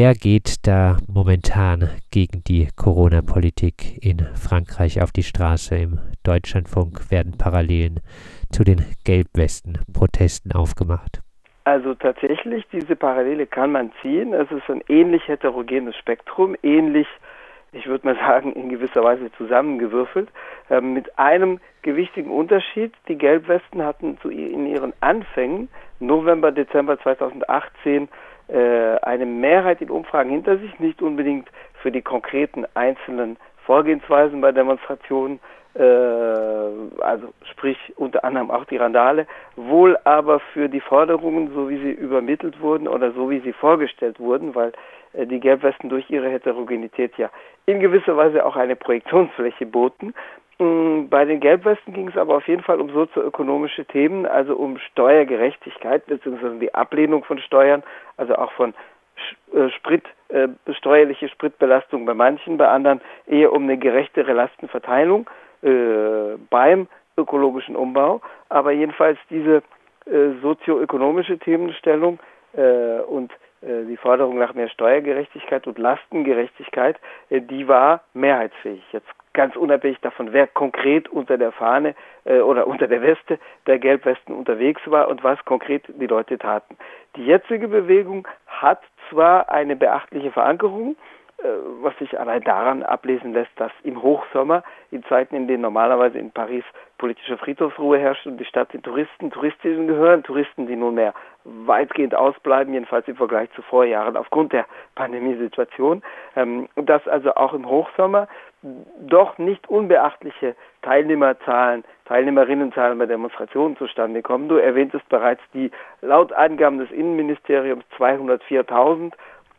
Wer geht da momentan gegen die Corona-Politik in Frankreich auf die Straße? Im Deutschlandfunk werden Parallelen zu den Gelbwesten-Protesten aufgemacht. Also tatsächlich, diese Parallele kann man ziehen. Es ist ein ähnlich heterogenes Spektrum, ähnlich, ich würde mal sagen, in gewisser Weise zusammengewürfelt, äh, mit einem gewichtigen Unterschied. Die Gelbwesten hatten zu, in ihren Anfängen, November, Dezember 2018, äh, eine Mehrheit in Umfragen hinter sich, nicht unbedingt für die konkreten einzelnen Vorgehensweisen bei Demonstrationen, äh, also sprich unter anderem auch die Randale, wohl aber für die Forderungen, so wie sie übermittelt wurden oder so wie sie vorgestellt wurden, weil äh, die Gelbwesten durch ihre Heterogenität ja in gewisser Weise auch eine Projektionsfläche boten. Bei den Gelbwesten ging es aber auf jeden Fall um sozioökonomische Themen, also um Steuergerechtigkeit bzw. die Ablehnung von Steuern, also auch von äh, Sprit, äh, steuerliche Spritbelastung bei manchen, bei anderen eher um eine gerechtere Lastenverteilung äh, beim ökologischen Umbau. Aber jedenfalls diese äh, sozioökonomische Themenstellung äh, und äh, die Forderung nach mehr Steuergerechtigkeit und Lastengerechtigkeit, äh, die war mehrheitsfähig. Jetzt ganz unabhängig davon, wer konkret unter der Fahne äh, oder unter der Weste der Gelbwesten unterwegs war und was konkret die Leute taten. Die jetzige Bewegung hat zwar eine beachtliche Verankerung, was sich allein daran ablesen lässt, dass im Hochsommer, in Zeiten, in denen normalerweise in Paris politische Friedhofsruhe herrscht und die Stadt den Touristen, Touristinnen gehören, Touristen, die nunmehr weitgehend ausbleiben, jedenfalls im Vergleich zu Vorjahren aufgrund der Pandemiesituation, ähm, dass also auch im Hochsommer doch nicht unbeachtliche Teilnehmerzahlen, Teilnehmerinnenzahlen bei Demonstrationen zustande kommen. Du erwähntest bereits die laut Angaben des Innenministeriums 204.000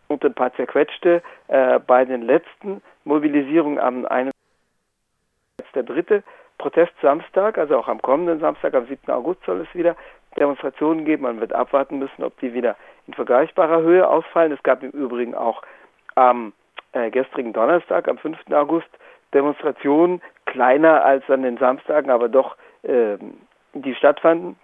und ein paar zerquetschte äh, bei den letzten Mobilisierungen am 21. der dritte Protestsamstag, also auch am kommenden Samstag, am 7. August soll es wieder Demonstrationen geben. Man wird abwarten müssen, ob die wieder in vergleichbarer Höhe ausfallen. Es gab im Übrigen auch am äh, gestrigen Donnerstag, am 5. August, Demonstrationen, kleiner als an den Samstagen, aber doch äh, die stattfanden.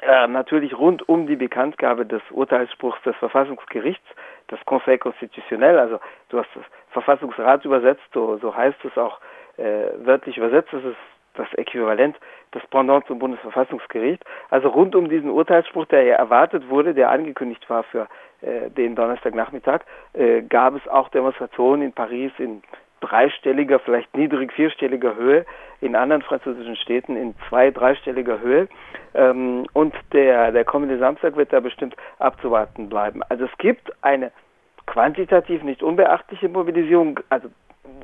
Äh, natürlich rund um die Bekanntgabe des Urteilsspruchs des Verfassungsgerichts, das Conseil Constitutionnel, also du hast das Verfassungsrat übersetzt, so, so heißt es auch äh, wörtlich übersetzt, das ist das Äquivalent, das Pendant zum Bundesverfassungsgericht. Also rund um diesen Urteilsspruch, der ja erwartet wurde, der angekündigt war für äh, den Donnerstagnachmittag, äh, gab es auch Demonstrationen in Paris in dreistelliger, vielleicht niedrig vierstelliger Höhe, in anderen französischen Städten in zwei, dreistelliger Höhe. Ähm, und der, der kommende Samstag wird da bestimmt abzuwarten bleiben. Also es gibt eine quantitativ nicht unbeachtliche Mobilisierung, also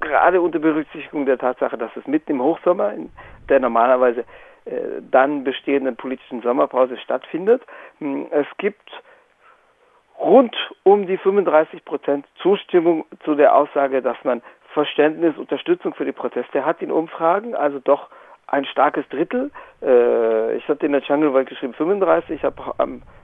gerade unter Berücksichtigung der Tatsache, dass es mitten im Hochsommer, in der normalerweise äh, dann bestehenden politischen Sommerpause stattfindet. Hm, es gibt rund um die 35 Prozent Zustimmung zu der Aussage, dass man Verständnis, Unterstützung für die Proteste hat in Umfragen, also doch ein starkes Drittel. Äh, ich hatte in der Jungle World geschrieben 35. Ich habe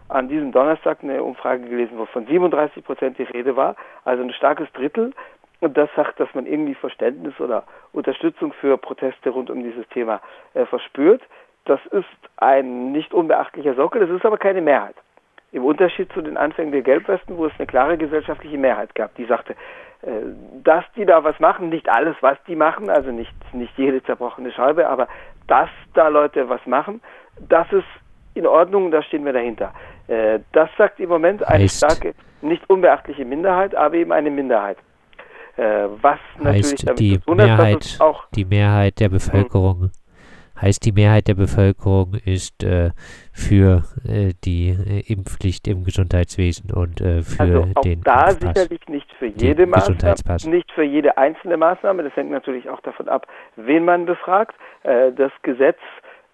an diesem Donnerstag eine Umfrage gelesen, wo von 37 Prozent die Rede war. Also ein starkes Drittel. Und das sagt, dass man irgendwie Verständnis oder Unterstützung für Proteste rund um dieses Thema äh, verspürt. Das ist ein nicht unbeachtlicher Sockel, das ist aber keine Mehrheit. Im Unterschied zu den Anfängen der Gelbwesten, wo es eine klare gesellschaftliche Mehrheit gab, die sagte, äh, dass die da was machen, nicht alles, was die machen, also nicht, nicht jede zerbrochene Scheibe, aber dass da Leute was machen, das ist in Ordnung, da stehen wir dahinter. Äh, das sagt im Moment eine heißt, starke, nicht unbeachtliche Minderheit, aber eben eine Minderheit. Äh, was natürlich damit die zu tun hat, Mehrheit, auch die Mehrheit der Bevölkerung Heißt, die Mehrheit der Bevölkerung ist äh, für äh, die äh, Impfpflicht im Gesundheitswesen und äh, für also auch den da Impfpass, sicherlich nicht für jede Maßnahme, nicht für jede einzelne Maßnahme. Das hängt natürlich auch davon ab, wen man befragt. Äh, das Gesetz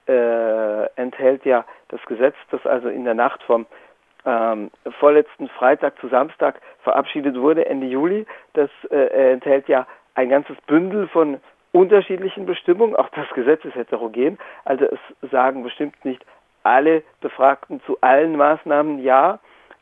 äh, enthält ja das Gesetz, das also in der Nacht vom ähm, vorletzten Freitag zu Samstag verabschiedet wurde, Ende Juli. Das enthält ja ein ganzes Bündel von unterschiedlichen Bestimmungen. Auch das Gesetz ist heterogen. Also es sagen bestimmt nicht alle Befragten zu allen Maßnahmen ja,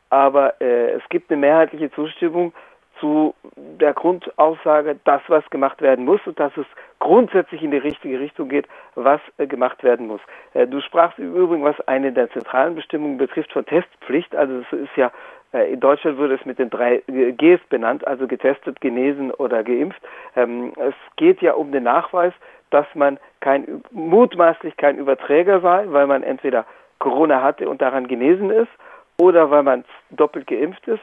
aber äh, es gibt eine mehrheitliche Zustimmung zu der Grundaussage, das, was gemacht werden muss und dass es grundsätzlich in die richtige Richtung geht, was äh, gemacht werden muss. Äh, du sprachst im Übrigen, was eine der zentralen Bestimmungen betrifft, von Testpflicht. Also es ist ja in Deutschland würde es mit den drei Gs benannt, also getestet, genesen oder geimpft. Ähm, es geht ja um den Nachweis, dass man kein, mutmaßlich kein Überträger sei, weil man entweder Corona hatte und daran genesen ist oder weil man doppelt geimpft ist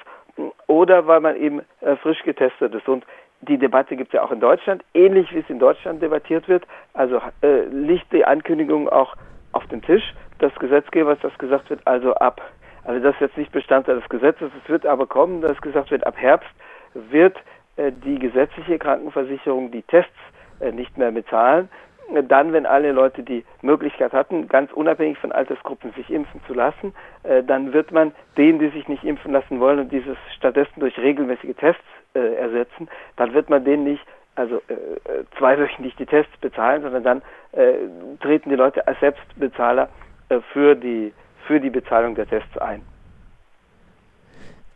oder weil man eben äh, frisch getestet ist. Und die Debatte gibt es ja auch in Deutschland, ähnlich wie es in Deutschland debattiert wird. Also äh, liegt die Ankündigung auch auf dem Tisch des Gesetzgebers, dass gesagt wird, also ab, also das ist jetzt nicht Bestandteil des Gesetzes, es wird aber kommen, dass gesagt wird, ab Herbst wird äh, die gesetzliche Krankenversicherung die Tests äh, nicht mehr bezahlen. Dann, wenn alle Leute die Möglichkeit hatten, ganz unabhängig von Altersgruppen sich impfen zu lassen, äh, dann wird man denen, die sich nicht impfen lassen wollen und dieses stattdessen durch regelmäßige Tests äh, ersetzen, dann wird man denen nicht also äh, zweiwöchentlich die Tests bezahlen, sondern dann äh, treten die Leute als Selbstbezahler äh, für, die, für die Bezahlung der Tests ein.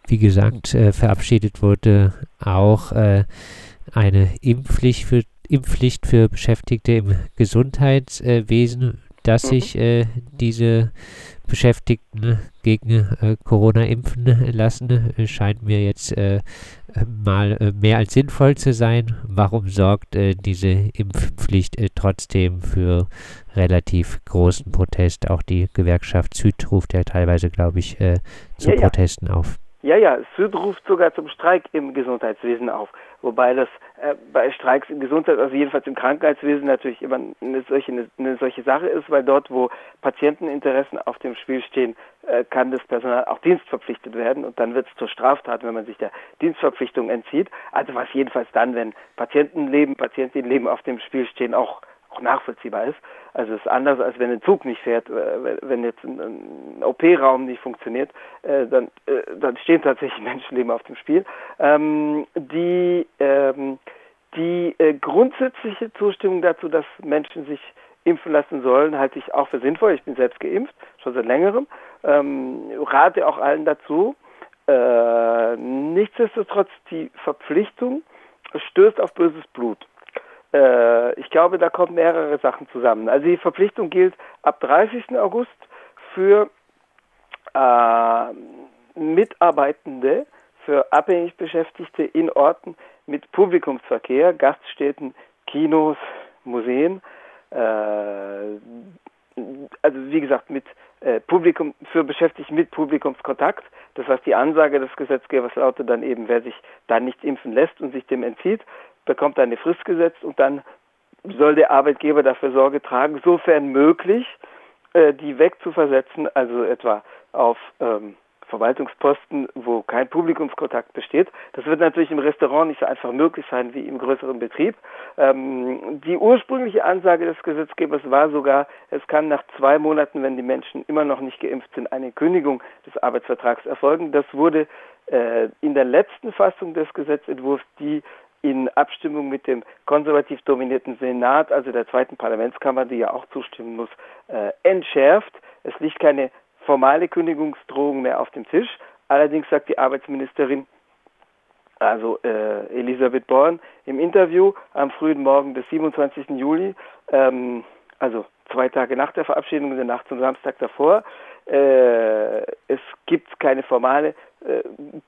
Wie gesagt, äh, verabschiedet wurde auch äh, eine Impfpflicht für, Impfpflicht für Beschäftigte im Gesundheitswesen, dass mhm. sich äh, diese Beschäftigten gegen äh, Corona impfen lassen, äh, scheint mir jetzt äh, mal äh, mehr als sinnvoll zu sein. Warum sorgt äh, diese Impfpflicht äh, trotzdem für relativ großen Protest? Auch die Gewerkschaft Süd ruft ja teilweise, glaube ich, zu ja, Protesten ja. auf. Ja, ja, Süd ruft sogar zum Streik im Gesundheitswesen auf. Wobei das äh, bei Streiks im Gesundheits-, also jedenfalls im Krankenheitswesen natürlich immer eine solche, eine, eine solche Sache ist, weil dort, wo Patienteninteressen auf dem Spiel stehen, äh, kann das Personal auch dienstverpflichtet werden und dann wird es zur Straftat, wenn man sich der Dienstverpflichtung entzieht. Also was jedenfalls dann, wenn Patientenleben, Patientinnenleben auf dem Spiel stehen, auch auch nachvollziehbar ist. Also es ist anders, als wenn ein Zug nicht fährt, äh, wenn jetzt ein, OP-Raum nicht funktioniert, äh, dann, äh, dann stehen tatsächlich Menschenleben auf dem Spiel. Ähm, die ähm, die grundsätzliche Zustimmung dazu, dass Menschen sich impfen lassen sollen, halte ich auch für sinnvoll. Ich bin selbst geimpft, schon seit längerem. Ähm, rate auch allen dazu. Nichtsdestotrotz, die Verpflichtung stößt auf böses Blut. Äh, ich glaube, da kommen mehrere Sachen zusammen. Also die Verpflichtung gilt ab 30. August für äh, Mitarbeitende, für abhängig Beschäftigte in Orten mit Publikumsverkehr, Gaststätten, Kinos, Museen, äh, also wie gesagt mit äh, Publikum für Beschäftigte mit Publikumskontakt. Das heißt, die Ansage des Gesetzgebers lautet dann eben, wer sich da nicht impfen lässt und sich dem entzieht, bekommt eine Frist gesetzt und dann soll der Arbeitgeber dafür Sorge tragen, sofern möglich, äh, die wegzuversetzen, also etwa auf ähm, Verwaltungsposten, wo kein Publikumskontakt besteht. Das wird natürlich im Restaurant nicht so einfach möglich sein wie im größeren Betrieb. Ähm, die ursprüngliche Ansage des Gesetzgebers war sogar, es kann nach zwei Monaten, wenn die Menschen immer noch nicht geimpft sind, eine Kündigung des Arbeitsvertrags erfolgen. Das wurde äh, in der letzten Fassung des Gesetzentwurfs, die in Abstimmung mit dem konservativ dominierten Senat, also der zweiten Parlamentskammer, die ja auch zustimmen muss, äh, entschärft. Es liegt keine formale Kündigungsdrohung mehr auf dem Tisch. Allerdings sagt die Arbeitsministerin, also äh, Elisabeth Born, im Interview am frühen Morgen des 27. Juli, ähm, also zwei Tage nach der Verabschiedung und der Nacht zum Samstag davor, äh, es gibt keine formale äh,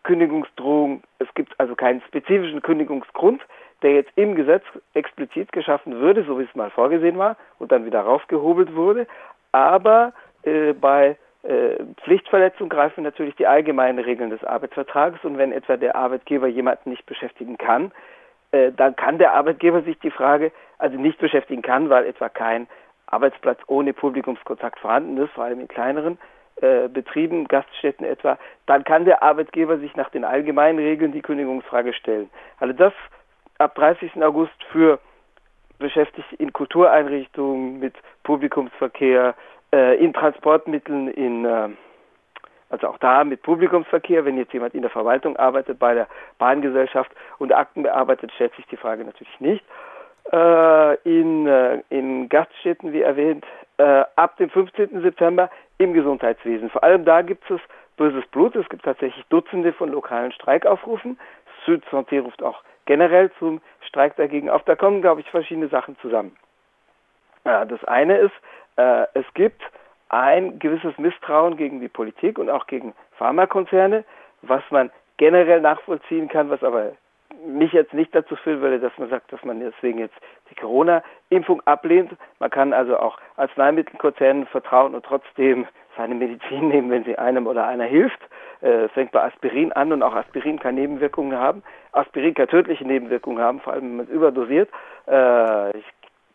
Kündigungsdrohung, es gibt also keinen spezifischen Kündigungsgrund, der jetzt im Gesetz explizit geschaffen würde, so wie es mal vorgesehen war und dann wieder raufgehobelt wurde. Aber äh, bei äh, Pflichtverletzung greifen natürlich die allgemeinen Regeln des Arbeitsvertrages und wenn etwa der Arbeitgeber jemanden nicht beschäftigen kann, äh, dann kann der Arbeitgeber sich die Frage, also nicht beschäftigen kann, weil etwa kein Arbeitsplatz ohne Publikumskontakt vorhanden ist, vor allem in kleineren äh, Betrieben, Gaststätten etwa, dann kann der Arbeitgeber sich nach den allgemeinen Regeln die Kündigungsfrage stellen. Also das ab 30. August für Beschäftigte in Kultureinrichtungen mit Publikumsverkehr, äh, in Transportmitteln, in äh, also auch da mit Publikumsverkehr, wenn jetzt jemand in der Verwaltung arbeitet, bei der Bahngesellschaft und Akten bearbeitet, stellt sich die Frage natürlich nicht in, äh, in Gaststätten, wie erwähnt, äh, ab dem 15. September im Gesundheitswesen. Vor allem da gibt es böses Blut. Es gibt tatsächlich Dutzende von lokalen Streikaufrufen. Süd Santé ruft auch generell zum Streik dagegen auf. Da kommen, glaube ich, verschiedene Sachen zusammen. Ja, das eine ist, äh, es gibt ein gewisses Misstrauen gegen die Politik und auch gegen Pharmakonzerne, was man generell nachvollziehen kann, was aber mich jetzt nicht dazu führen würde, dass man sagt, dass man deswegen jetzt die Corona-Impfung ablehnt. Man kann also auch Arzneimittelkonzernen vertrauen und trotzdem seine Medizin nehmen, wenn sie einem oder einer hilft. Äh, fängt bei Aspirin an und auch Aspirin kann Nebenwirkungen haben. Aspirin kann tödliche Nebenwirkungen haben, vor allem wenn man es überdosiert. Äh, ich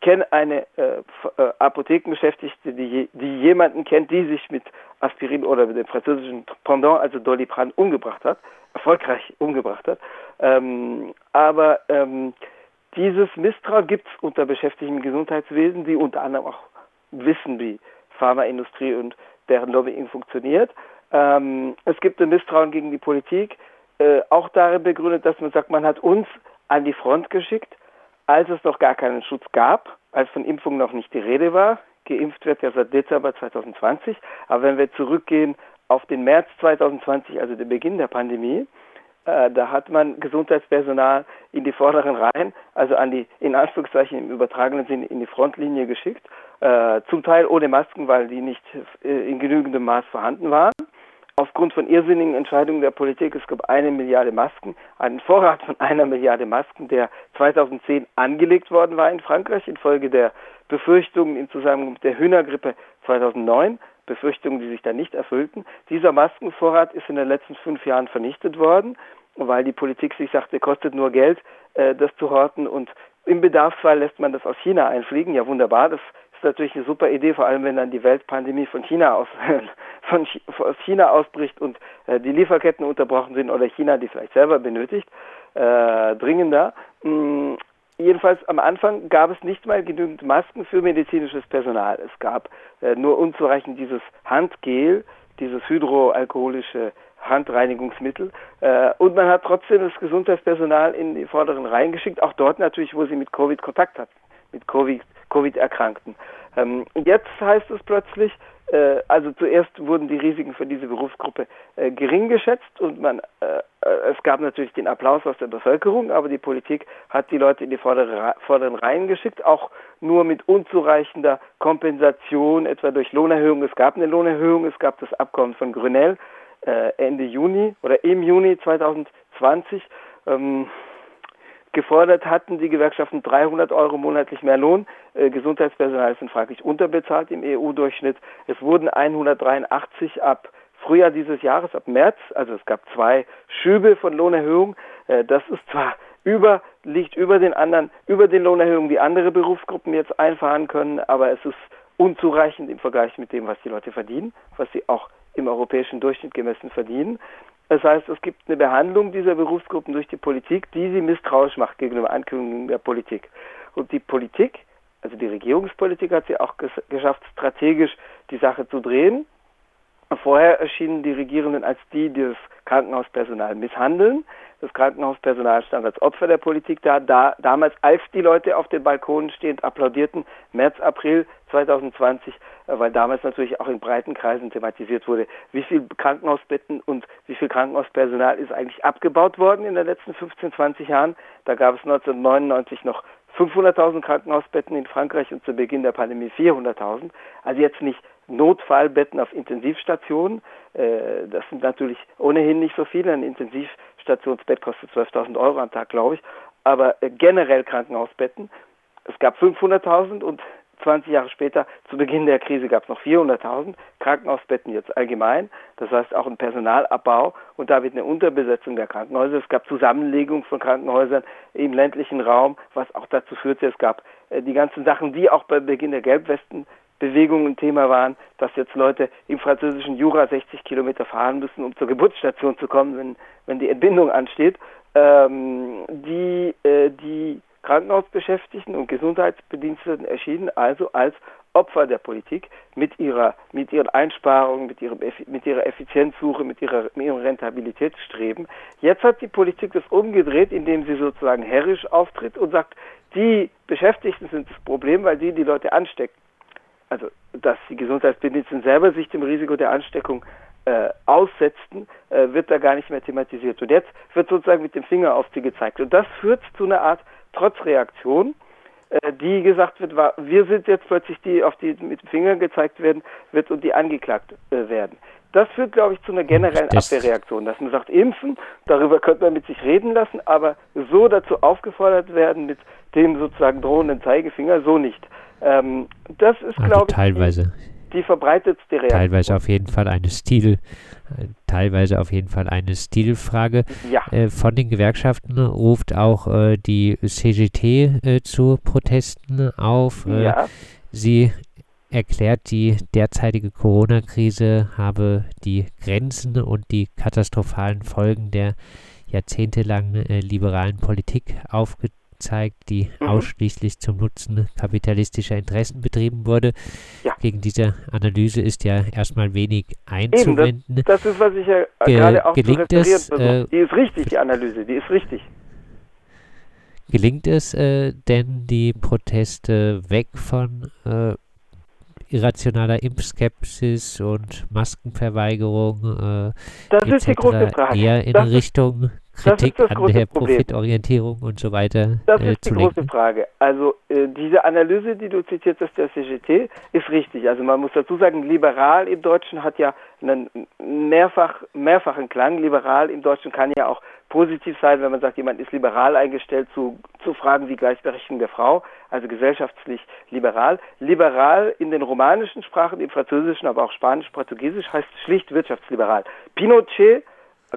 kenne eine äh, Apothekenbeschäftigte, die, die jemanden kennt, die sich mit Aspirin oder mit dem französischen Pendant, also Doliprane, umgebracht hat, erfolgreich umgebracht hat. Ähm, aber ähm, dieses Misstrauen gibt es unter Beschäftigten im Gesundheitswesen, die unter anderem auch wissen, wie Pharmaindustrie und deren Lobbying funktioniert. Ähm, es gibt ein Misstrauen gegen die Politik, äh, auch darin begründet, dass man sagt, man hat uns an die Front geschickt als es noch gar keinen Schutz gab, als von Impfung noch nicht die Rede war. Geimpft wird ja seit Dezember 2020. Aber wenn wir zurückgehen auf den März 2020, also den Beginn der Pandemie, äh, da hat man Gesundheitspersonal in die vorderen Reihen, also an die, in Anführungszeichen im übertragenen Sinne, in die Frontlinie geschickt. Äh, zum Teil ohne Masken, weil die nicht äh, in genügendem Maß vorhanden waren aufgrund von irrsinnigen Entscheidungen der Politik, es gab eine Milliarde Masken, einen Vorrat von einer Milliarde Masken, der 2010 angelegt worden war in Frankreich infolge der Befürchtungen im Zusammenhang mit der Hühnergrippe 2009, Befürchtungen, die sich dann nicht erfüllten. Dieser Maskenvorrat ist in den letzten fünf Jahren vernichtet worden, weil die Politik sich sagte, kostet nur Geld, äh, das zu horten und im Bedarfsfall lässt man das aus China einfliegen. Ja, wunderbar, das ist natürlich eine super Idee, vor allem wenn dann die Weltpandemie von China aus von China ausbricht und äh, die Lieferketten unterbrochen sind oder China die vielleicht selber benötigt, äh, dringender. Jedenfalls am Anfang gab es nicht mal genügend Masken für medizinisches Personal. Es gab äh, nur unzureichend dieses Handgel, dieses hydroalkoholische Handreinigungsmittel. Äh, und man hat trotzdem das Gesundheitspersonal in die vorderen Reihen geschickt, auch dort natürlich, wo sie mit Covid Kontakt hatten, mit Covid-Erkrankten. ähm, jetzt heißt es plötzlich, also zuerst wurden die Risiken für diese Berufsgruppe äh, gering geschätzt und man, äh, äh, es gab natürlich den Applaus aus der Bevölkerung, aber die Politik hat die Leute in die vordere, vorderen Reihen geschickt, auch nur mit unzureichender Kompensation, etwa durch Lohnerhöhung. Es gab eine Lohnerhöhung, es gab das Abkommen von Grünell äh, Ende Juni oder im Juni 2020. Ähm, Gefordert hatten die Gewerkschaften 300 Euro monatlich mehr Lohn. Äh, Gesundheitspersonal ist in Frankreich unterbezahlt im EU-Durchschnitt. Es wurden 183 ab Frühjahr dieses Jahres, ab März. Also es gab zwei Schübe von Lohnerhöhung. Äh, das ist zwar über, liegt über den anderen, über den Lohnerhöhungen, die andere Berufsgruppen jetzt einfahren können, aber es ist unzureichend im Vergleich mit dem, was die Leute verdienen, was sie auch im europäischen Durchschnitt gemessen verdienen. Das heißt, es gibt eine Behandlung dieser Berufsgruppen durch die Politik, die sie misstrauisch macht gegenüber Ankündigungen der Politik. Und die Politik, also die Regierungspolitik, hat sie auch geschafft, strategisch die Sache zu drehen. Vorher erschienen die Regierenden als die, die das Krankenhauspersonal misshandeln. Das Krankenhauspersonal stand als Opfer der Politik da. da damals, als die Leute auf den Balkonen stehend applaudierten, März, April 2020, äh, weil damals natürlich auch in breiten Kreisen thematisiert wurde, wie viel Krankenhausbetten und wie viel Krankenhauspersonal ist eigentlich abgebaut worden in den letzten 15, 20 Jahren. Da gab es 1999 noch 500.000 Krankenhausbetten in Frankreich und zu Beginn der Pandemie 400.000. Also jetzt nicht Notfallbetten auf Intensivstationen. Äh, das sind natürlich ohnehin nicht so viele. Ein Intensivstationsbett kostet 12.000 Euro am Tag, glaube ich. Aber äh, generell Krankenhausbetten. Es gab 500.000 und 20 Jahre später, zu Beginn der Krise, gab es noch 400.000 Krankenhausbetten jetzt allgemein. Das heißt auch ein Personalabbau und damit eine Unterbesetzung der Krankenhäuser. Es gab Zusammenlegung von Krankenhäusern im ländlichen Raum, was auch dazu führte, es gab äh, die ganzen Sachen, die auch bei Beginn der Gelbwesten Bewegung ein Thema waren, dass jetzt Leute im französischen Jura 60 Kilometer fahren müssen, um zur Geburtsstation zu kommen, wenn, wenn die Entbindung ansteht. Ähm, die, äh, die Krankenhausbeschäftigten und Gesundheitsbediensteten erschienen also als Opfer der Politik mit ihrer, mit ihren Einsparungen, mit, ihrem, mit ihrer Effizienzsuche, mit, ihrer, mit ihrem Rentabilitätsstreben. Jetzt hat die Politik das umgedreht, indem sie sozusagen herrisch auftritt und sagt, die Beschäftigten sind das Problem, weil die die Leute anstecken also dass die Gesundheitsbediensteten selber sich dem Risiko der Ansteckung äh, aussetzten, äh, wird da gar nicht mehr thematisiert. Und jetzt wird sozusagen mit dem Finger auf sie gezeigt. Und das führt zu einer Art Trotzreaktion, äh, die gesagt wird, war, wir sind jetzt plötzlich die, auf die mit dem Finger gezeigt werden wird und die angeklagt äh, werden. Das führt, glaube ich, zu einer generellen das Abwehrreaktion, dass man sagt, impfen, darüber könnte man mit sich reden lassen, aber so dazu aufgefordert werden mit dem sozusagen drohenden Zeigefinger, so nicht. Ähm, das ist, also glaube ich, teilweise. Die, die verbreitetste Reaktion. Teilweise auf jeden Fall eine Stil, teilweise auf jeden Fall eine Stilfrage. Ja. Äh, von den Gewerkschaften ruft auch äh, die CGT äh, zu Protesten auf. Äh, ja. Sie erklärt, die derzeitige Corona-Krise habe die Grenzen und die katastrophalen Folgen der jahrzehntelangen äh, liberalen Politik aufgezeigt zeigt, die mhm. ausschließlich zum Nutzen kapitalistischer Interessen betrieben wurde. Ja. Gegen diese Analyse ist ja erstmal wenig einzuwenden. Eben, das, das, ist, was ich ja Ge gerade auch gelingt zu es, äh, Die ist richtig, die Analyse, die ist richtig. Gelingt es äh, denn, die Proteste weg von äh, irrationaler Impfskepsis und Maskenverweigerung äh, das ist die große Frage. eher in das Richtung Kritik an der Profitorientierung und so weiter Das äh, ist die lenken. große Frage. Also äh, diese Analyse, die du zitiert hast, der CGT, ist richtig. Also man muss dazu sagen, liberal im Deutschen hat ja einen mehrfach, mehrfachen Klang. Liberal im Deutschen kann ja auch positiv sein, wenn man sagt, jemand ist liberal eingestellt zu, zu Fragen wie Gleichberechtigung der Frau, also gesellschaftlich liberal. Liberal in den romanischen Sprachen, im Französischen, aber auch Spanisch, Portugiesisch heißt schlicht wirtschaftsliberal. Pinochet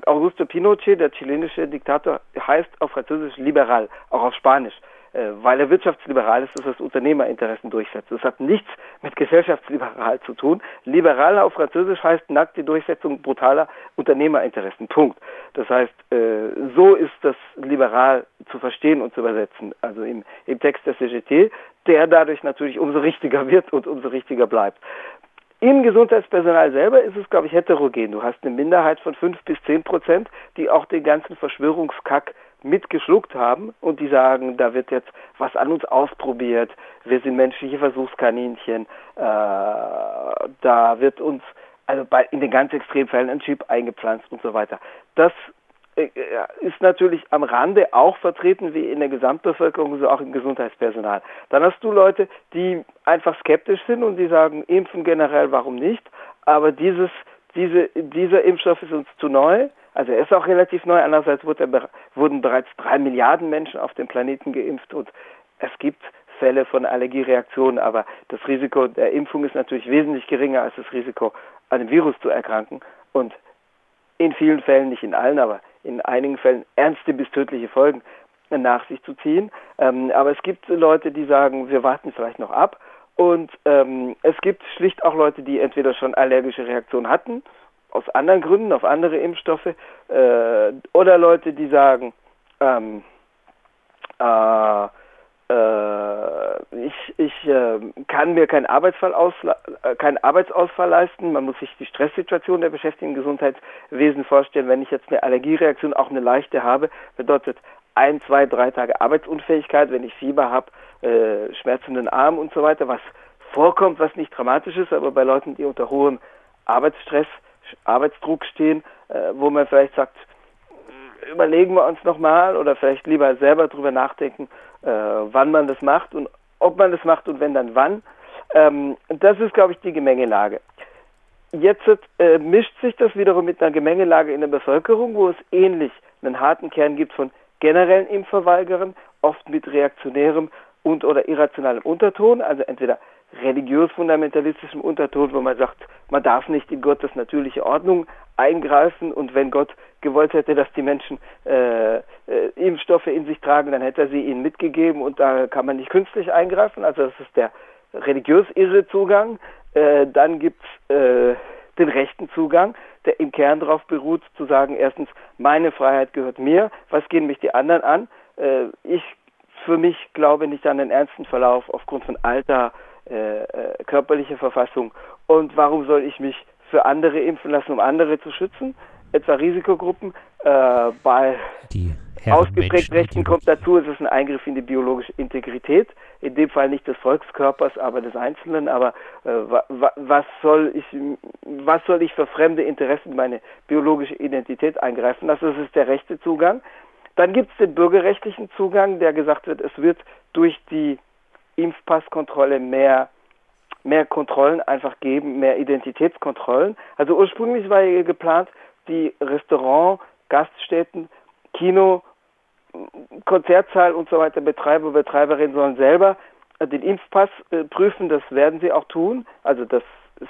Augusto Pinochet, der chilenische Diktator, heißt auf Französisch liberal, auch auf Spanisch, äh, weil er wirtschaftsliberal ist, dass das Unternehmerinteressen durchsetzt. Das hat nichts mit gesellschaftsliberal zu tun. Liberal auf Französisch heißt nackte Durchsetzung brutaler Unternehmerinteressen. Punkt. Das heißt, äh, so ist das liberal zu verstehen und zu übersetzen. Also im, im Text der CGT, der dadurch natürlich umso richtiger wird und umso richtiger bleibt. Im Gesundheitspersonal selber ist es, glaube ich, heterogen. Du hast eine Minderheit von fünf bis zehn Prozent, die auch den ganzen Verschwörungskack mitgeschluckt haben und die sagen, da wird jetzt was an uns ausprobiert, wir sind menschliche Versuchskaninchen, äh, da wird uns also bei, in den ganz extremen Fällen ein Chip eingepflanzt und so weiter. Das ist natürlich am Rande auch vertreten, wie in der Gesamtbevölkerung, so auch im Gesundheitspersonal. Dann hast du Leute, die einfach skeptisch sind und die sagen, impfen generell, warum nicht? Aber dieses, diese, dieser Impfstoff ist uns zu neu. Also er ist auch relativ neu. Andererseits wurde, wurden bereits drei Milliarden Menschen auf dem Planeten geimpft und es gibt Fälle von Allergiereaktionen, aber das Risiko der Impfung ist natürlich wesentlich geringer als das Risiko, an dem Virus zu erkranken. Und in vielen Fällen, nicht in allen, aber in einigen Fällen ernste bis tödliche Folgen nach sich zu ziehen. Ähm, aber es gibt Leute, die sagen, wir warten vielleicht noch ab. Und ähm, es gibt schlicht auch Leute, die entweder schon allergische Reaktionen hatten, aus anderen Gründen, auf andere Impfstoffe, äh, oder Leute, die sagen, ähm, äh, ich, ich äh, kann mir keinen Arbeitsfall äh, keinen Arbeitsausfall leisten. Man muss sich die Stresssituation der Beschäftigten im Gesundheitswesen vorstellen. Wenn ich jetzt eine Allergiereaktion, auch eine leichte habe, bedeutet ein, zwei, drei Tage Arbeitsunfähigkeit, wenn ich Fieber habe, äh, schmerzenden Arm und so weiter, was vorkommt, was nicht dramatisch ist, aber bei Leuten, die unter hohem Arbeitsstress, Arbeitsdruck stehen, äh, wo man vielleicht sagt, überlegen wir uns nochmal oder vielleicht lieber selber drüber nachdenken, äh, wann man das macht und ob man das macht und wenn dann wann. Ähm, das ist, glaube ich, die Gemengelage. Jetzt äh, mischt sich das wiederum mit einer Gemengelage in der Bevölkerung, wo es ähnlich einen harten Kern gibt von generellen Impfverweigerern, oft mit reaktionärem und oder irrationalem Unterton, also entweder religiös-fundamentalistischem Unterton, wo man sagt, man darf nicht in Gottes natürliche Ordnung eingreifen und wenn Gott gewollt hätte, dass die Menschen äh, äh, Impfstoffe in sich tragen, dann hätte er sie ihnen mitgegeben und da kann man nicht künstlich eingreifen. Also das ist der religiös irre Zugang. Äh, dann gibt es äh, den rechten Zugang, der im Kern darauf beruht, zu sagen, erstens, meine Freiheit gehört mir, was gehen mich die anderen an? Äh, ich für mich glaube nicht an den ernsten Verlauf aufgrund von Alter, äh, äh, körperliche Verfassung. Und warum soll ich mich für andere impfen lassen, um andere zu schützen? Etwa Risikogruppen. Äh, bei ausgeprägt Rechten kommt dazu, es ist ein Eingriff in die biologische Integrität. In dem Fall nicht des Volkskörpers, aber des Einzelnen. Aber äh, wa, wa, was soll ich, was soll ich für fremde Interessen meine biologische Identität eingreifen lassen? Das ist der rechte Zugang. Dann gibt es den bürgerrechtlichen Zugang, der gesagt wird, es wird durch die Impfpasskontrolle mehr mehr Kontrollen einfach geben, mehr Identitätskontrollen. Also ursprünglich war ja geplant, die Restaurant, Gaststätten, Kino, Konzertsaal und so weiter Betreiber, Betreiberinnen sollen selber den Impfpass äh, prüfen, das werden sie auch tun. Also das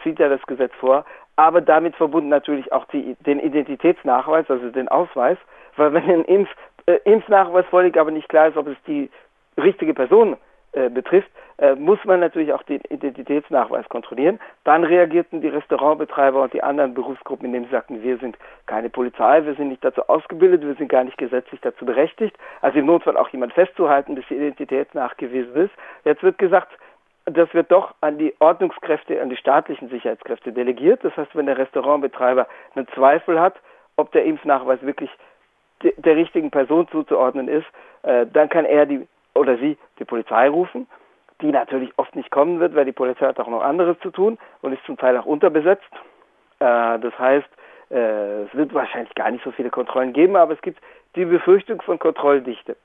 sieht ja das Gesetz vor, aber damit verbunden natürlich auch die, den Identitätsnachweis, also den Ausweis, weil wenn ein Impf, äh, Impfnachweis vorliegt, aber nicht klar ist, ob es die richtige Person äh, betrifft, äh, muss man natürlich auch den Identitätsnachweis kontrollieren. Dann reagierten die Restaurantbetreiber und die anderen Berufsgruppen, indem sie sagten, wir sind keine Polizei, wir sind nicht dazu ausgebildet, wir sind gar nicht gesetzlich dazu berechtigt, also im Notfall auch jemand festzuhalten, bis die Identität nachgewiesen ist. Jetzt wird gesagt, das wird doch an die Ordnungskräfte, an die staatlichen Sicherheitskräfte delegiert. Das heißt, wenn der Restaurantbetreiber einen Zweifel hat, ob der Impfnachweis wirklich de der richtigen Person zuzuordnen ist, äh, dann kann er die oder sie die Polizei rufen, die natürlich oft nicht kommen wird, weil die Polizei hat auch noch anderes zu tun und ist zum Teil auch unterbesetzt. Äh, das heißt, äh, es wird wahrscheinlich gar nicht so viele Kontrollen geben, aber es gibt die Befürchtung von Kontrolldichte.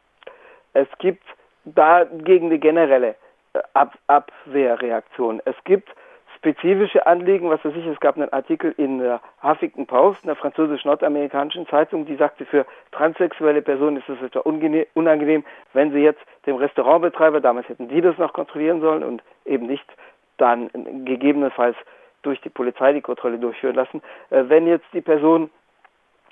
Es gibt dagegen eine generelle Ab Abwehrreaktion. Es gibt spezifische Anliegen, was weiß ich, es gab einen Artikel in der Huffington Post, einer französisch-nordamerikanischen Zeitung, die sagte, für transsexuelle Personen ist es etwa unangenehm, wenn sie jetzt dem Restaurantbetreiber, damals hätten die das noch kontrollieren sollen und eben nicht dann gegebenenfalls durch die Polizei die Kontrolle durchführen lassen, äh, wenn jetzt die Person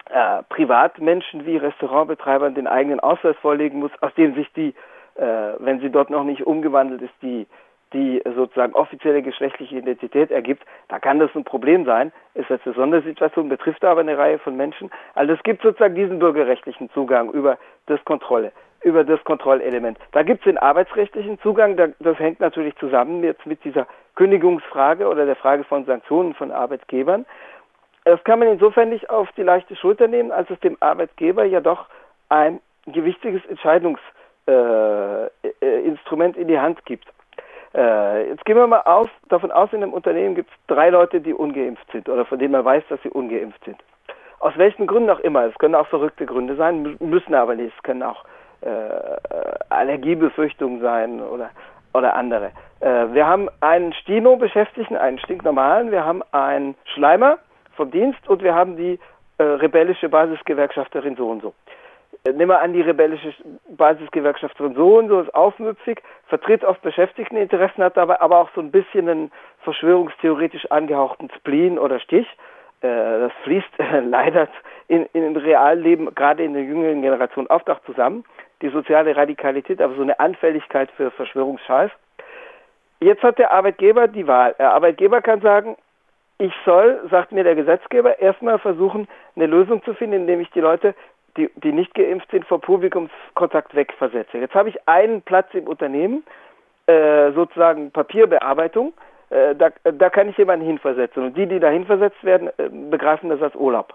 äh, Privatmenschen wie Restaurantbetreibern den eigenen Ausweis vorlegen muss, aus dem sich die äh, wenn sie dort noch nicht umgewandelt ist, die, die sozusagen offizielle geschlechtliche Identität ergibt, da kann das ein Problem sein. Ist jetzt eine Sondersituation, betrifft aber eine Reihe von Menschen. Also es gibt sozusagen diesen bürgerrechtlichen Zugang über das Kontrolle, über das Kontrollelement. Da gibt es den arbeitsrechtlichen Zugang, das hängt natürlich zusammen jetzt mit dieser Kündigungsfrage oder der Frage von Sanktionen von Arbeitgebern. Das kann man insofern nicht auf die leichte Schulter nehmen, als es dem Arbeitgeber ja doch ein gewichtiges Entscheidungs- äh, äh, Instrument in die Hand gibt. Äh, jetzt gehen wir mal aus, davon aus, in einem Unternehmen gibt es drei Leute, die ungeimpft sind oder von denen man weiß, dass sie ungeimpft sind. Aus welchen Gründen auch immer. Es können auch verrückte Gründe sein, müssen aber nicht. Es können auch äh, Allergiebefürchtungen sein oder, oder andere. Äh, wir haben einen Stino-Beschäftigten, einen stinknormalen, wir haben einen Schleimer vom Dienst und wir haben die äh, rebellische Basisgewerkschafterin so und so nehmen wir an, die rebellische Basisgewerkschaft von so und so ist aufmüpfig, vertritt oft Beschäftigteninteressen, hat dabei aber auch so ein bisschen einen verschwörungstheoretisch angehauchten Spleen oder Stich. Äh, das fließt leider in, in dem Realleben, gerade in der jüngeren Generation, oft auch zusammen. Die soziale Radikalität, aber so eine Anfälligkeit für Verschwörungsscheiß. Jetzt hat der Arbeitgeber die Wahl. Der Arbeitgeber kann sagen, ich soll, sagt mir der Gesetzgeber, erstmal versuchen, eine Lösung zu finden, indem ich die Leute die, die nicht geimpft sind, vor Publikumskontakt wegversetze. Jetzt habe ich einen Platz im Unternehmen, äh, sozusagen Papierbearbeitung, äh, da, da kann ich jemanden hinversetzen. Und die, die da hinversetzt werden, äh, begreifen das als Urlaub.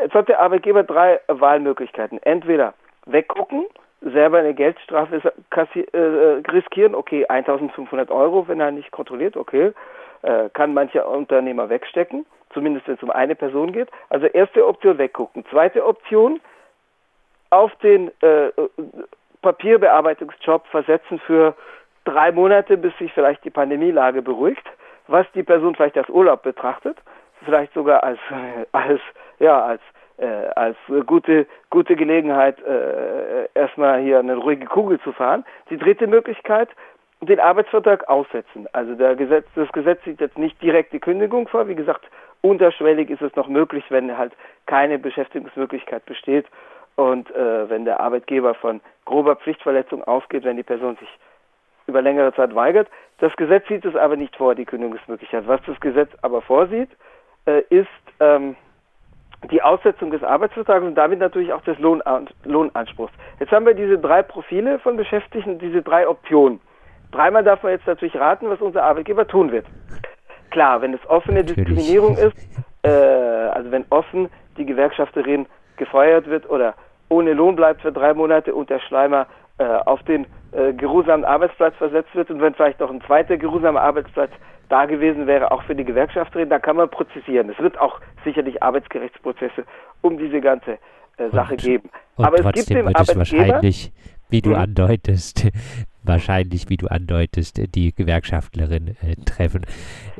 Jetzt hat der Arbeitgeber drei Wahlmöglichkeiten. Entweder weggucken, selber eine Geldstrafe äh, riskieren, okay, 1500 Euro, wenn er nicht kontrolliert, okay, äh, kann mancher Unternehmer wegstecken zumindest wenn es um eine Person geht. Also erste Option weggucken. Zweite Option auf den äh, Papierbearbeitungsjob versetzen für drei Monate, bis sich vielleicht die Pandemielage beruhigt, was die Person vielleicht als Urlaub betrachtet, vielleicht sogar als als ja als äh, als gute gute Gelegenheit äh, erstmal hier eine ruhige Kugel zu fahren. Die dritte Möglichkeit den Arbeitsvertrag aussetzen. Also Gesetz, das Gesetz sieht jetzt nicht direkt die Kündigung vor. Wie gesagt, Unterschwellig ist es noch möglich, wenn halt keine Beschäftigungsmöglichkeit besteht und äh, wenn der Arbeitgeber von grober Pflichtverletzung ausgeht, wenn die Person sich über längere Zeit weigert. Das Gesetz sieht es aber nicht vor, die Kündigungsmöglichkeit. Was das Gesetz aber vorsieht, äh, ist ähm, die Aussetzung des Arbeitsvertrags und damit natürlich auch des Lohnan Lohnanspruchs. Jetzt haben wir diese drei Profile von Beschäftigten, diese drei Optionen. Dreimal darf man jetzt natürlich raten, was unser Arbeitgeber tun wird. Klar, wenn es offene Natürlich. Diskriminierung ist, äh, also wenn offen die Gewerkschafterin gefeuert wird oder ohne Lohn bleibt für drei Monate und der Schleimer äh, auf den äh, geruhsamen Arbeitsplatz versetzt wird und wenn vielleicht noch ein zweiter geruhsamer Arbeitsplatz da gewesen wäre, auch für die Gewerkschafterin, dann kann man prozessieren. Es wird auch sicherlich Arbeitsgerichtsprozesse um diese ganze äh, Sache und, geben. Und Aber es gibt dem Arbeitgeber wahrscheinlich, wie du mhm. andeutest, wahrscheinlich, wie du andeutest, die Gewerkschaftlerin äh, treffen.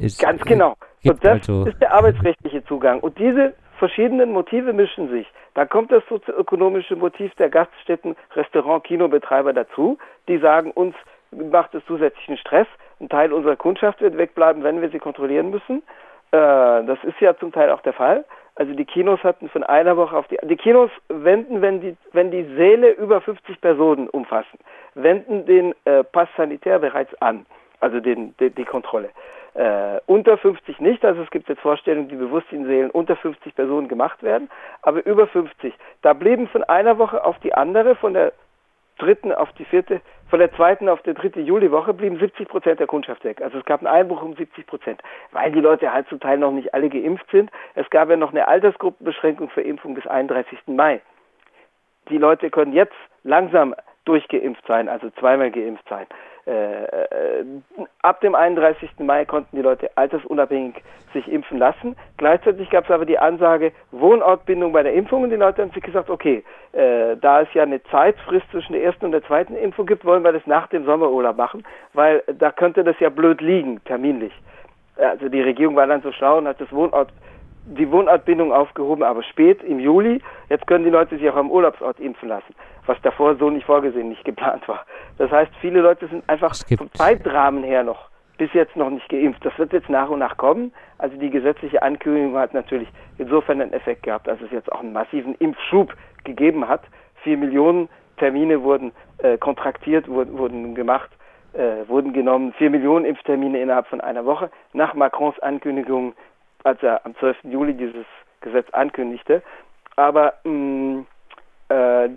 Es, Ganz genau. Und das also, ist der arbeitsrechtliche Zugang. Und diese verschiedenen Motive mischen sich. Da kommt das sozioökonomische Motiv der Gaststätten, Restaurant, Kinobetreiber dazu. Die sagen, uns macht es zusätzlichen Stress. Ein Teil unserer Kundschaft wird wegbleiben, wenn wir sie kontrollieren müssen. Äh, das ist ja zum Teil auch der Fall. Also die Kinos hatten von einer Woche auf die die Kinos wenden, wenn die wenn die Säle über 50 Personen umfassen, wenden den äh, Pass Sanitär bereits an, also den, die, die Kontrolle. Äh, unter 50 nicht, also es gibt jetzt Vorstellungen, die bewusst in Sälen unter 50 Personen gemacht werden, aber über 50. Da blieben von einer Woche auf die andere, von der dritten auf die vierte, von der zweiten auf die dritte Juliwoche blieben 70 Prozent der Kundschaft weg. Also es gab einen Einbruch um 70 Prozent, weil die Leute halt zum Teil noch nicht alle geimpft sind. Es gab ja noch eine Altersgruppenbeschränkung für Impfung bis 31. Mai. Die Leute können jetzt langsam durchgeimpft sein, also zweimal geimpft sein. Äh, äh, ab dem 31. Mai konnten die Leute altersunabhängig sich impfen lassen. Gleichzeitig gab es aber die Ansage Wohnortbindung bei der Impfung und die Leute haben sich gesagt, okay, äh, da es ja eine Zeitfrist zwischen der ersten und der zweiten Impfung gibt, wollen wir das nach dem Sommerurlaub machen, weil da könnte das ja blöd liegen, terminlich. Also die Regierung war dann so schlau und hat das Wohnort die Wohnortbindung aufgehoben, aber spät im Juli. Jetzt können die Leute sich auch am Urlaubsort impfen lassen, was davor so nicht vorgesehen, nicht geplant war. Das heißt, viele Leute sind einfach vom Zeitrahmen her noch bis jetzt noch nicht geimpft. Das wird jetzt nach und nach kommen. Also die gesetzliche Ankündigung hat natürlich insofern einen Effekt gehabt, dass es jetzt auch einen massiven Impfschub gegeben hat. Vier Millionen Termine wurden äh, kontraktiert, wurden, wurden gemacht, äh, wurden genommen. Vier Millionen Impftermine innerhalb von einer Woche nach Macrons Ankündigung als er am 12. Juli dieses Gesetz ankündigte. Aber mh, mm, äh,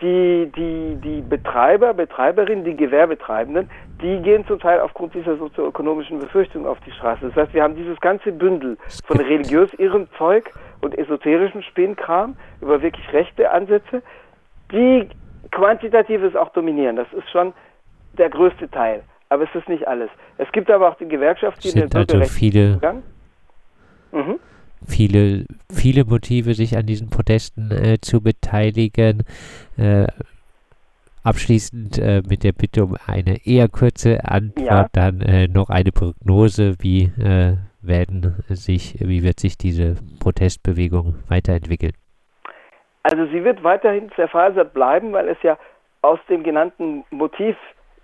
die, die, die Betreiber, Betreiberinnen, die Gewerbetreibenden, die gehen zum Teil aufgrund dieser sozioökonomischen Befürchtungen auf die Straße. Das heißt, wir haben dieses ganze Bündel von religiös irrem Zeug und esoterischem Spinnkram über wirklich rechte Ansätze, die quantitatives auch dominieren. Das ist schon der größte Teil. Aber es ist nicht alles. Es gibt aber auch die Gewerkschaft, die den also viele, Zugang Mhm. Viele, viele Motive, sich an diesen Protesten äh, zu beteiligen. Äh, abschließend äh, mit der Bitte um eine eher kurze Antwort, ja. dann äh, noch eine Prognose, wie äh, werden sich, wie wird sich diese Protestbewegung weiterentwickeln? Also sie wird weiterhin zerfasert bleiben, weil es ja aus dem genannten Motiv,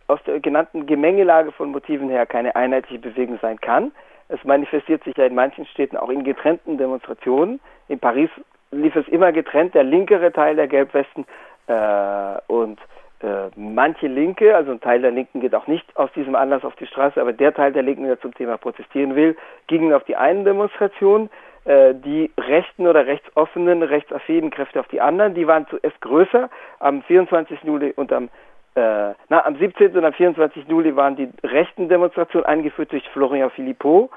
aus der genannten Gemengelage von Motiven her keine einheitliche Bewegung sein kann. Es manifestiert sich ja in manchen Städten auch in getrennten Demonstrationen. In Paris lief es immer getrennt, der linkere Teil der Gelbwesten äh, und äh, manche Linke, also ein Teil der Linken geht auch nicht aus diesem Anlass auf die Straße, aber der Teil der Linken, der zum Thema protestieren will, gingen auf die einen Demonstration, äh, die rechten oder rechtsoffenen, rechtsaffinen Kräfte auf die anderen, die waren zuerst größer, am 24. Juli und am äh, na, am 17. und am 24. Juli waren die rechten Demonstrationen eingeführt durch Florian Philippot,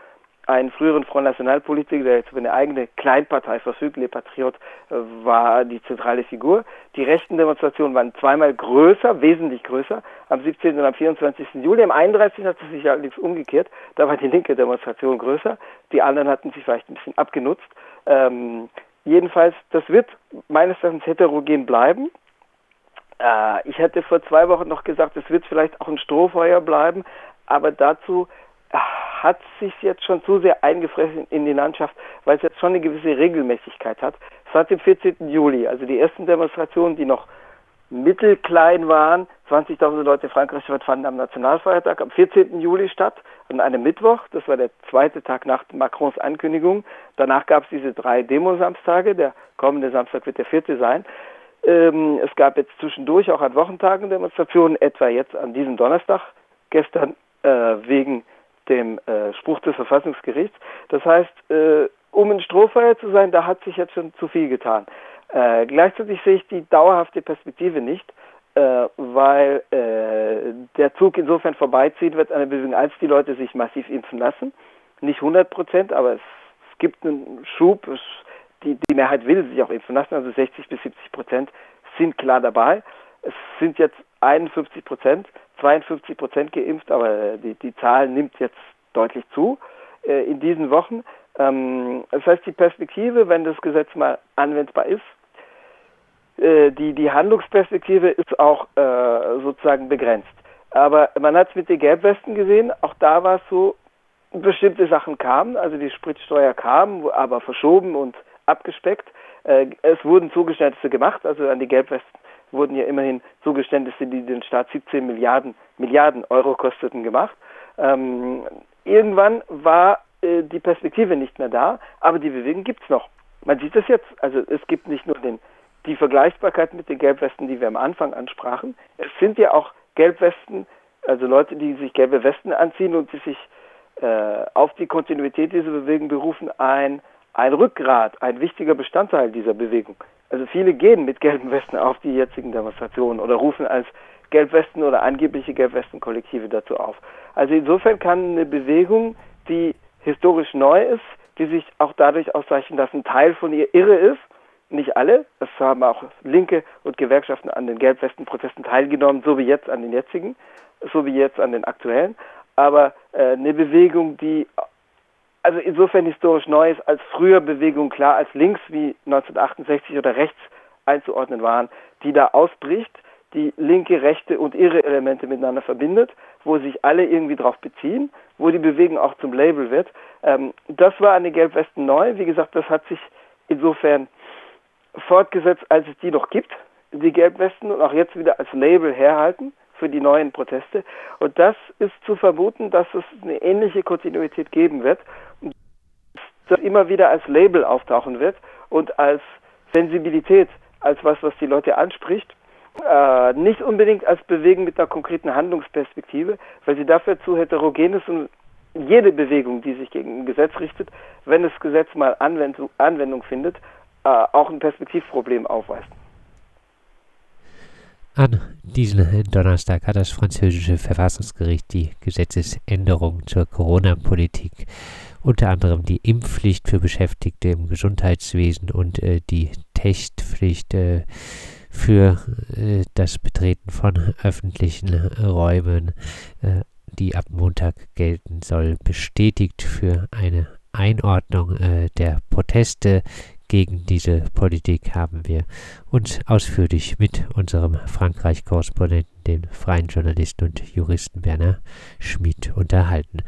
einen früheren Front Nationalpolitiker, der jetzt über eine eigene Kleinpartei verfügt, Le Patriot, äh, war die zentrale Figur. Die rechten Demonstrationen waren zweimal größer, wesentlich größer, am 17. und am 24. Juli. Am 31. hat es sich allerdings umgekehrt, da war die linke Demonstration größer, die anderen hatten sich vielleicht ein bisschen abgenutzt. Ähm, jedenfalls, das wird meines Erachtens heterogen bleiben. Äh, ich hätte vor zwei Wochen noch gesagt, es wird vielleicht auch ein Strohfeuer bleiben, aber dazu äh, hat sich jetzt schon zu sehr eingefressen in die Landschaft, weil es jetzt schon eine gewisse Regelmäßigkeit hat. Seit dem 14. Juli, also die ersten Demonstrationen, die noch mittelklein waren, 20.000 Leute in Frankreich fanden am Nationalfeiertag am 14. Juli statt, an einem Mittwoch, das war der zweite Tag nach Macrons Ankündigung. Danach gab es diese drei Demosamstage, der kommende Samstag wird der vierte sein. Ähm, es gab jetzt zwischendurch auch an Wochentagen Demonstrationen, etwa jetzt an diesem Donnerstag, gestern äh, wegen dem äh, Spruch des Verfassungsgerichts. Das heißt, äh, um ein Strohfeuer zu sein, da hat sich jetzt schon zu viel getan. Äh, gleichzeitig sehe ich die dauerhafte Perspektive nicht, äh, weil äh, der Zug insofern vorbeiziehen wird an der Bewegung, als die Leute sich massiv impfen lassen. Nicht 100 Prozent, aber es, es gibt einen Schub. Es, die, die Mehrheit will sich auch impfen lassen, also 60 bis 70 Prozent sind klar dabei. Es sind jetzt 51 Prozent, 52 Prozent geimpft, aber die, die Zahl nimmt jetzt deutlich zu äh, in diesen Wochen. Ähm, das heißt, die Perspektive, wenn das Gesetz mal anwendbar ist, äh, die, die Handlungsperspektive ist auch äh, sozusagen begrenzt. Aber man hat es mit den Gelbwesten gesehen, auch da war es so, bestimmte Sachen kamen, also die Spritsteuer kam, aber verschoben und abgespeckt. Äh, es wurden Zugeständnisse gemacht, also an die Gelbwesten wurden ja immerhin Zugeständnisse, die den Staat 17 Milliarden, Milliarden Euro kosteten, gemacht. Ähm, irgendwann war äh, die Perspektive nicht mehr da, aber die Bewegung gibt es noch. Man sieht es jetzt, also es gibt nicht nur den, die Vergleichbarkeit mit den Gelbwesten, die wir am Anfang ansprachen, es sind ja auch Gelbwesten, also Leute, die sich gelbe Westen anziehen und die sich äh, auf die Kontinuität dieser Bewegung berufen, ein, ein Rückgrat, ein wichtiger Bestandteil dieser Bewegung. Also viele gehen mit gelben Westen auf die jetzigen Demonstrationen oder rufen als Gelbwesten oder angebliche Gelbwesten-Kollektive dazu auf. Also insofern kann eine Bewegung, die historisch neu ist, die sich auch dadurch auszeichnen, dass ein Teil von ihr irre ist, nicht alle, es haben auch Linke und Gewerkschaften an den Gelbwesten-Protesten teilgenommen, so wie jetzt an den jetzigen, so wie jetzt an den aktuellen, aber äh, eine Bewegung, die also insofern historisch neu ist, als früher Bewegungen klar als links wie 1968 oder rechts einzuordnen waren, die da ausbricht, die linke, rechte und ihre Elemente miteinander verbindet, wo sich alle irgendwie drauf beziehen, wo die Bewegung auch zum Label wird. Ähm, das war an den Gelbwesten neu. Wie gesagt, das hat sich insofern fortgesetzt, als es die noch gibt, die Gelbwesten, und auch jetzt wieder als Label herhalten für die neuen Proteste. Und das ist zu vermuten, dass es eine ähnliche Kontinuität geben wird das immer wieder als Label auftauchen wird und als Sensibilität, als was, was die Leute anspricht. Äh, nicht unbedingt als Bewegen mit einer konkreten Handlungsperspektive, weil sie dafür zu heterogen ist und jede Bewegung, die sich gegen ein Gesetz richtet, wenn das Gesetz mal Anwendung, Anwendung findet, äh, auch ein Perspektivproblem aufweist. An diesem Donnerstag hat das französische Verfassungsgericht die Gesetzesänderung zur Corona-Politik unter anderem die Impfpflicht für Beschäftigte im Gesundheitswesen und äh, die Testpflicht äh, für äh, das Betreten von öffentlichen Räumen, äh, die ab Montag gelten soll, bestätigt für eine Einordnung äh, der Proteste gegen diese Politik haben wir uns ausführlich mit unserem Frankreich-Korrespondenten, dem freien Journalisten und Juristen Werner Schmid, unterhalten.